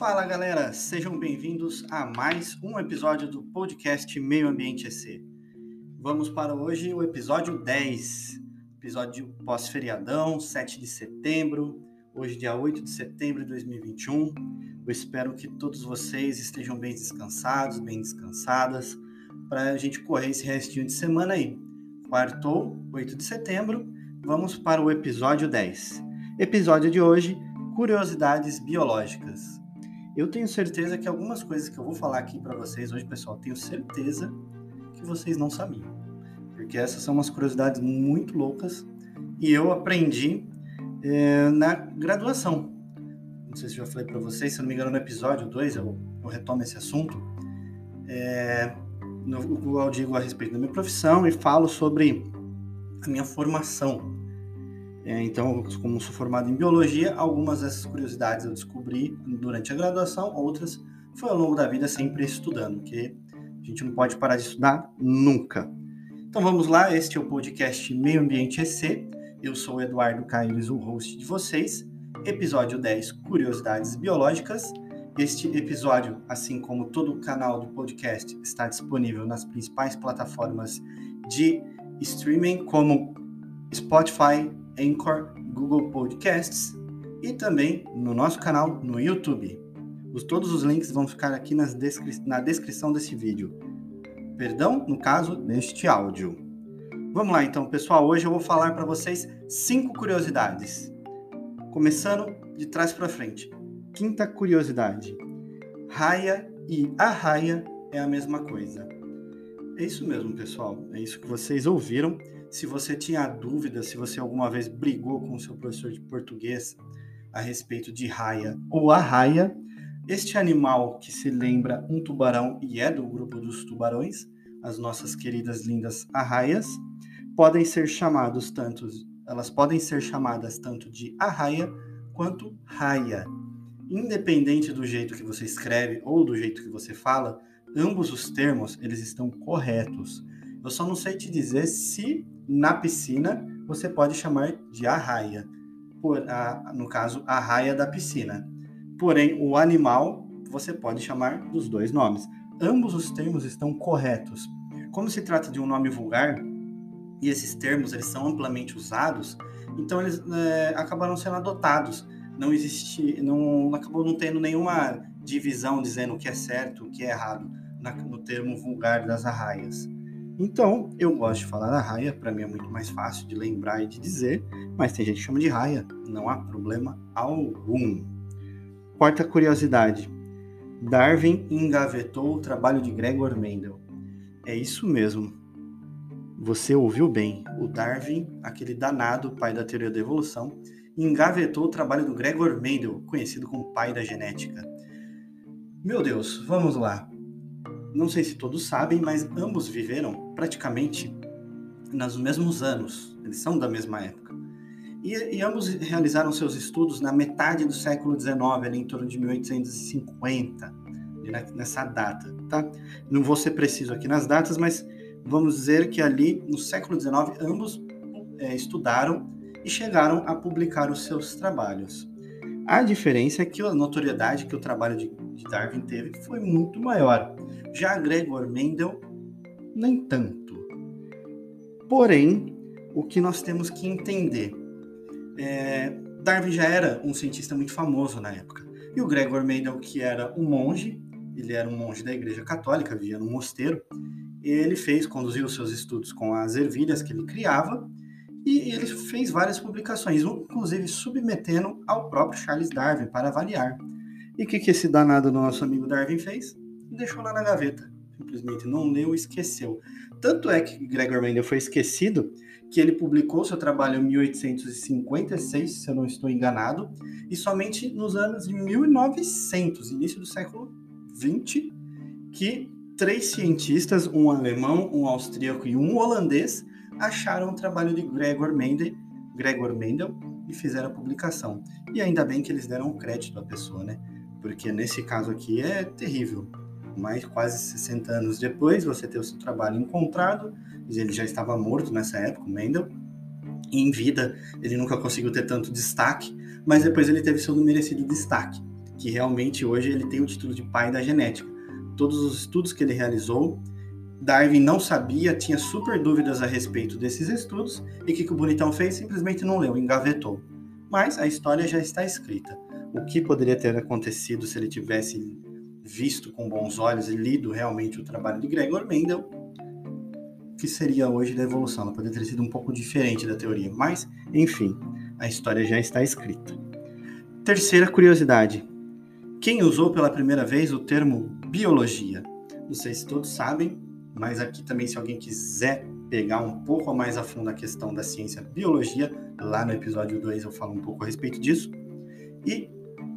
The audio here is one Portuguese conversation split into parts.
Fala galera, sejam bem-vindos a mais um episódio do podcast Meio Ambiente EC. Vamos para hoje o episódio 10, episódio pós-feriadão, 7 de setembro, hoje dia 8 de setembro de 2021. Eu espero que todos vocês estejam bem descansados, bem descansadas, para a gente correr esse restinho de semana aí. Quartou, 8 de setembro, vamos para o episódio 10. Episódio de hoje, curiosidades biológicas. Eu tenho certeza que algumas coisas que eu vou falar aqui para vocês hoje, pessoal, tenho certeza que vocês não sabiam. Porque essas são umas curiosidades muito loucas e eu aprendi é, na graduação. Não sei se já falei para vocês, se não me engano, no episódio 2 eu, eu retomo esse assunto. É, no, eu digo a respeito da minha profissão e falo sobre a minha formação. É, então, como sou formado em biologia, algumas dessas curiosidades eu descobri durante a graduação, outras foi ao longo da vida sempre estudando, porque a gente não pode parar de estudar nunca. Então vamos lá, este é o podcast Meio Ambiente EC. Eu sou o Eduardo Caires, o host de vocês. Episódio 10, Curiosidades Biológicas. Este episódio, assim como todo o canal do podcast, está disponível nas principais plataformas de streaming, como Spotify, Anchor, Google Podcasts e também no nosso canal no YouTube. Os, todos os links vão ficar aqui descri na descrição desse vídeo. Perdão, no caso, deste áudio. Vamos lá então, pessoal. Hoje eu vou falar para vocês cinco curiosidades. Começando de trás para frente. Quinta curiosidade. Raia e arraia é a mesma coisa. É isso mesmo, pessoal. É isso que vocês ouviram. Se você tinha dúvida, se você alguma vez brigou com o seu professor de português a respeito de raia ou arraia, este animal que se lembra um tubarão e é do grupo dos tubarões, as nossas queridas lindas arraias, podem ser chamados tanto, elas podem ser chamadas tanto de arraia quanto raia. Independente do jeito que você escreve ou do jeito que você fala, ambos os termos eles estão corretos. Eu só não sei te dizer se na piscina você pode chamar de arraia, por, a, no caso, arraia da piscina. Porém, o animal você pode chamar dos dois nomes. Ambos os termos estão corretos. Como se trata de um nome vulgar e esses termos eles são amplamente usados, então eles é, acabaram sendo adotados. Não existe, não acabou não tendo nenhuma divisão dizendo o que é certo, o que é errado na, no termo vulgar das arraias. Então, eu gosto de falar da raia, para mim é muito mais fácil de lembrar e de dizer, mas tem gente que chama de raia, não há problema algum. Quarta curiosidade: Darwin engavetou o trabalho de Gregor Mendel. É isso mesmo. Você ouviu bem. O Darwin, aquele danado pai da teoria da evolução, engavetou o trabalho do Gregor Mendel, conhecido como pai da genética. Meu Deus, vamos lá. Não sei se todos sabem, mas ambos viveram praticamente nos mesmos anos. Eles são da mesma época. E, e ambos realizaram seus estudos na metade do século XIX, ali em torno de 1850, nessa data, tá? Não vou ser preciso aqui nas datas, mas vamos dizer que ali no século XIX ambos é, estudaram e chegaram a publicar os seus trabalhos. A diferença é que a notoriedade que o trabalho de, de Darwin teve foi muito maior. Já Gregor Mendel, nem tanto. Porém, o que nós temos que entender é, Darwin já era um cientista muito famoso na época. E o Gregor Mendel, que era um monge, ele era um monge da Igreja Católica, vivia no mosteiro, ele fez, conduziu seus estudos com as ervilhas que ele criava, e ele fez várias publicações, inclusive submetendo ao próprio Charles Darwin para avaliar. E o que, que esse danado nosso amigo Darwin fez? Deixou lá na gaveta. Simplesmente não leu esqueceu. Tanto é que Gregor Mendel foi esquecido que ele publicou seu trabalho em 1856, se eu não estou enganado, e somente nos anos de 1900, início do século 20, que três cientistas, um alemão, um austríaco e um holandês, acharam o trabalho de Gregor Mendel, Gregor Mendel e fizeram a publicação. E ainda bem que eles deram crédito à pessoa, né? Porque nesse caso aqui é terrível. Mais quase 60 anos depois, você ter o seu trabalho encontrado, ele já estava morto nessa época, o Mendel. em vida, ele nunca conseguiu ter tanto destaque, mas depois ele teve seu merecido destaque. que realmente hoje ele tem o título de pai da genética. Todos os estudos que ele realizou, Darwin não sabia, tinha super dúvidas a respeito desses estudos, e o que, que o bonitão fez? Simplesmente não leu, engavetou. Mas a história já está escrita. O que poderia ter acontecido se ele tivesse visto com bons olhos e lido realmente o trabalho de Gregor Mendel, que seria hoje da evolução. Ela poderia ter sido um pouco diferente da teoria, mas, enfim, a história já está escrita. Terceira curiosidade: quem usou pela primeira vez o termo biologia? Não sei se todos sabem, mas aqui também, se alguém quiser pegar um pouco mais a fundo a questão da ciência biologia, lá no episódio 2 eu falo um pouco a respeito disso. E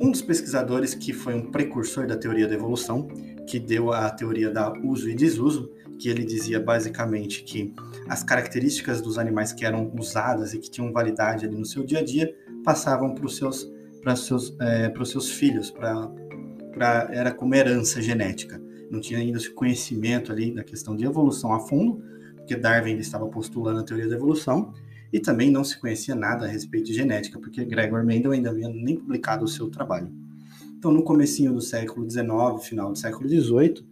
um dos pesquisadores que foi um precursor da teoria da evolução, que deu a teoria da uso e desuso, que ele dizia basicamente que as características dos animais que eram usadas e que tinham validade ali no seu dia a dia passavam para os seus, seus, é, seus filhos, era como herança genética. Não tinha ainda esse conhecimento ali da questão de evolução a fundo, porque Darwin estava postulando a teoria da evolução, e também não se conhecia nada a respeito de genética, porque Gregor Mendel ainda havia nem publicado o seu trabalho. Então, no comecinho do século XIX, final do século XVIII,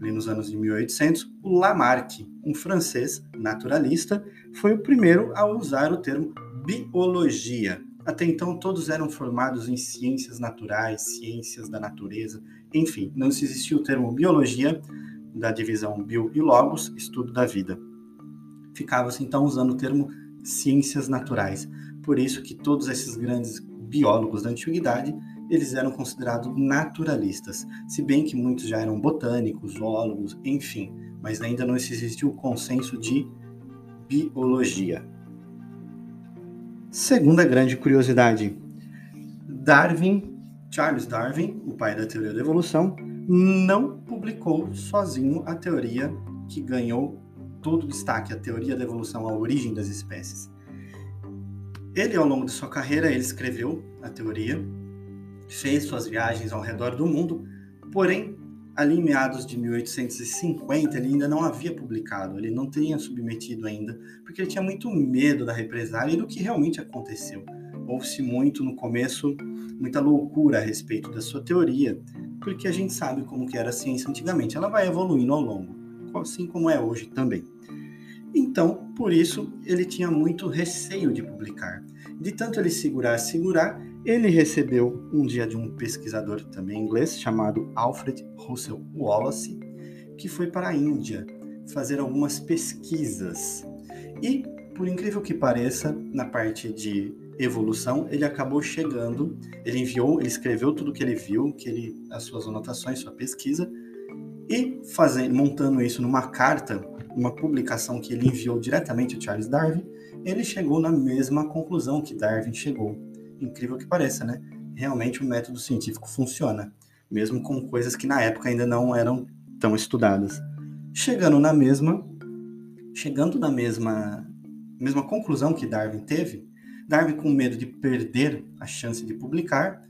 ali nos anos de 1800, o Lamarck, um francês naturalista, foi o primeiro a usar o termo biologia. Até então, todos eram formados em ciências naturais, ciências da natureza, enfim, não se existia o termo biologia, da divisão bio e logos, estudo da vida. Ficava-se então usando o termo ciências naturais. Por isso que todos esses grandes biólogos da antiguidade eles eram considerados naturalistas, se bem que muitos já eram botânicos, zoólogos, enfim, mas ainda não existiu o consenso de biologia. Segunda grande curiosidade: Darwin, Charles Darwin, o pai da teoria da evolução, não publicou sozinho a teoria que ganhou todo o destaque, a teoria da evolução, a origem das espécies. Ele, ao longo de sua carreira, ele escreveu a teoria, fez suas viagens ao redor do mundo, porém, ali em meados de 1850, ele ainda não havia publicado, ele não tinha submetido ainda, porque ele tinha muito medo da represália e do que realmente aconteceu. Houve-se muito no começo, muita loucura a respeito da sua teoria, porque a gente sabe como que era a ciência antigamente, ela vai evoluindo ao longo, assim como é hoje também. Então, por isso, ele tinha muito receio de publicar. De tanto ele segurar, segurar, ele recebeu um dia de um pesquisador também inglês chamado Alfred Russel Wallace, que foi para a Índia fazer algumas pesquisas. E, por incrível que pareça, na parte de evolução, ele acabou chegando, ele enviou, ele escreveu tudo que ele viu, que ele as suas anotações, sua pesquisa, e fazendo, montando isso numa carta, uma publicação que ele enviou diretamente a Charles Darwin, ele chegou na mesma conclusão que Darwin chegou. Incrível que pareça, né? Realmente o método científico funciona, mesmo com coisas que na época ainda não eram tão estudadas. Chegando na mesma, chegando na mesma, mesma conclusão que Darwin teve, Darwin com medo de perder a chance de publicar,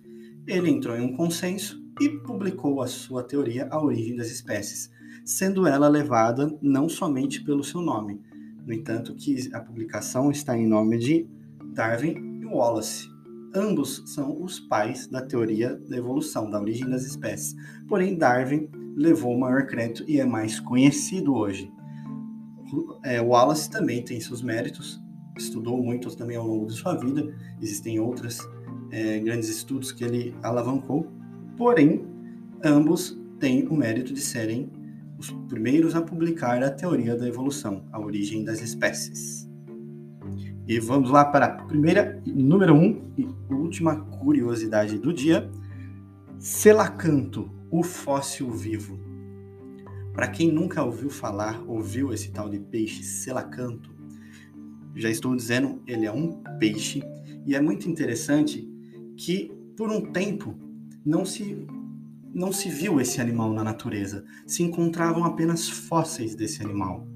ele entrou em um consenso e publicou a sua teoria A Origem das Espécies, sendo ela levada não somente pelo seu nome, no entanto que a publicação está em nome de Darwin e Wallace. Ambos são os pais da teoria da evolução, da origem das espécies. Porém, Darwin levou o maior crédito e é mais conhecido hoje. É, Wallace também tem seus méritos, estudou muito também ao longo de sua vida. Existem outros é, grandes estudos que ele alavancou, Porém, ambos têm o mérito de serem os primeiros a publicar a teoria da evolução, a origem das espécies. E vamos lá para a primeira, número um e última curiosidade do dia: Selacanto, o fóssil vivo. Para quem nunca ouviu falar, ouviu esse tal de peixe selacanto, já estou dizendo, ele é um peixe e é muito interessante que por um tempo não se não se viu esse animal na natureza, se encontravam apenas fósseis desse animal.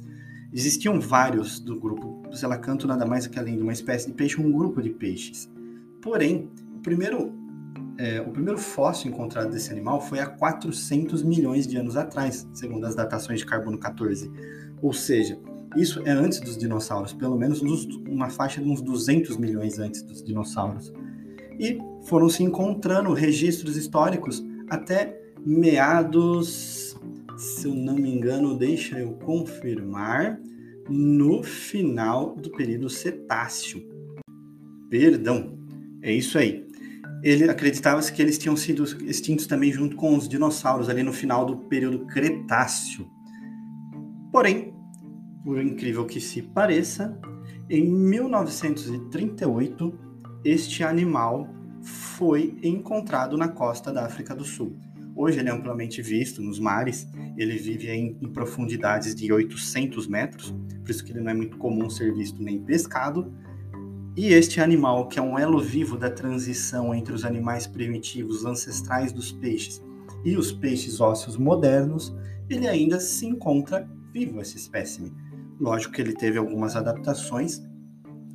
Existiam vários do grupo do selacanto, nada mais que além de uma espécie de peixe, um grupo de peixes. Porém, o primeiro, é, o primeiro fóssil encontrado desse animal foi há 400 milhões de anos atrás, segundo as datações de carbono 14. Ou seja, isso é antes dos dinossauros, pelo menos uma faixa de uns 200 milhões antes dos dinossauros. e foram se encontrando registros históricos até meados, se eu não me engano, deixa eu confirmar, no final do período Cetáceo. Perdão, é isso aí. Ele acreditava-se que eles tinham sido extintos também junto com os dinossauros ali no final do período Cretáceo. Porém, por incrível que se pareça, em 1938 este animal foi encontrado na costa da África do Sul. Hoje ele é amplamente visto nos mares, ele vive em, em, profundidades de 800 metros, por isso que ele não é muito comum ser visto nem pescado. E este animal, que é um elo vivo da transição entre os animais primitivos ancestrais dos peixes e os peixes ósseos modernos, ele ainda se encontra vivo, esse espécime. Lógico que ele teve algumas adaptações,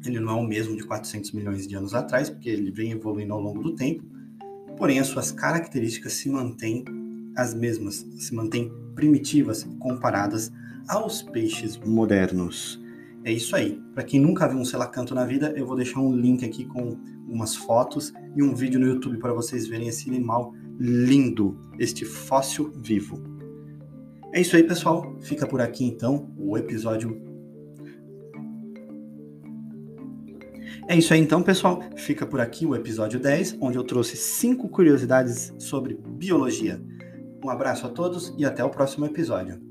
ele não é o mesmo de 400 milhões de anos atrás, porque ele vem evoluindo ao longo do tempo, porém as suas características se mantêm as mesmas, se mantêm primitivas comparadas aos peixes modernos. É isso aí. Para quem nunca viu um selacanto na vida, eu vou deixar um link aqui com umas fotos e um vídeo no YouTube para vocês verem esse animal lindo, este fóssil vivo. É isso aí, pessoal. Fica por aqui então o episódio É isso aí então, pessoal. Fica por aqui o episódio 10, onde eu trouxe cinco curiosidades sobre biologia. Um abraço a todos e até o próximo episódio.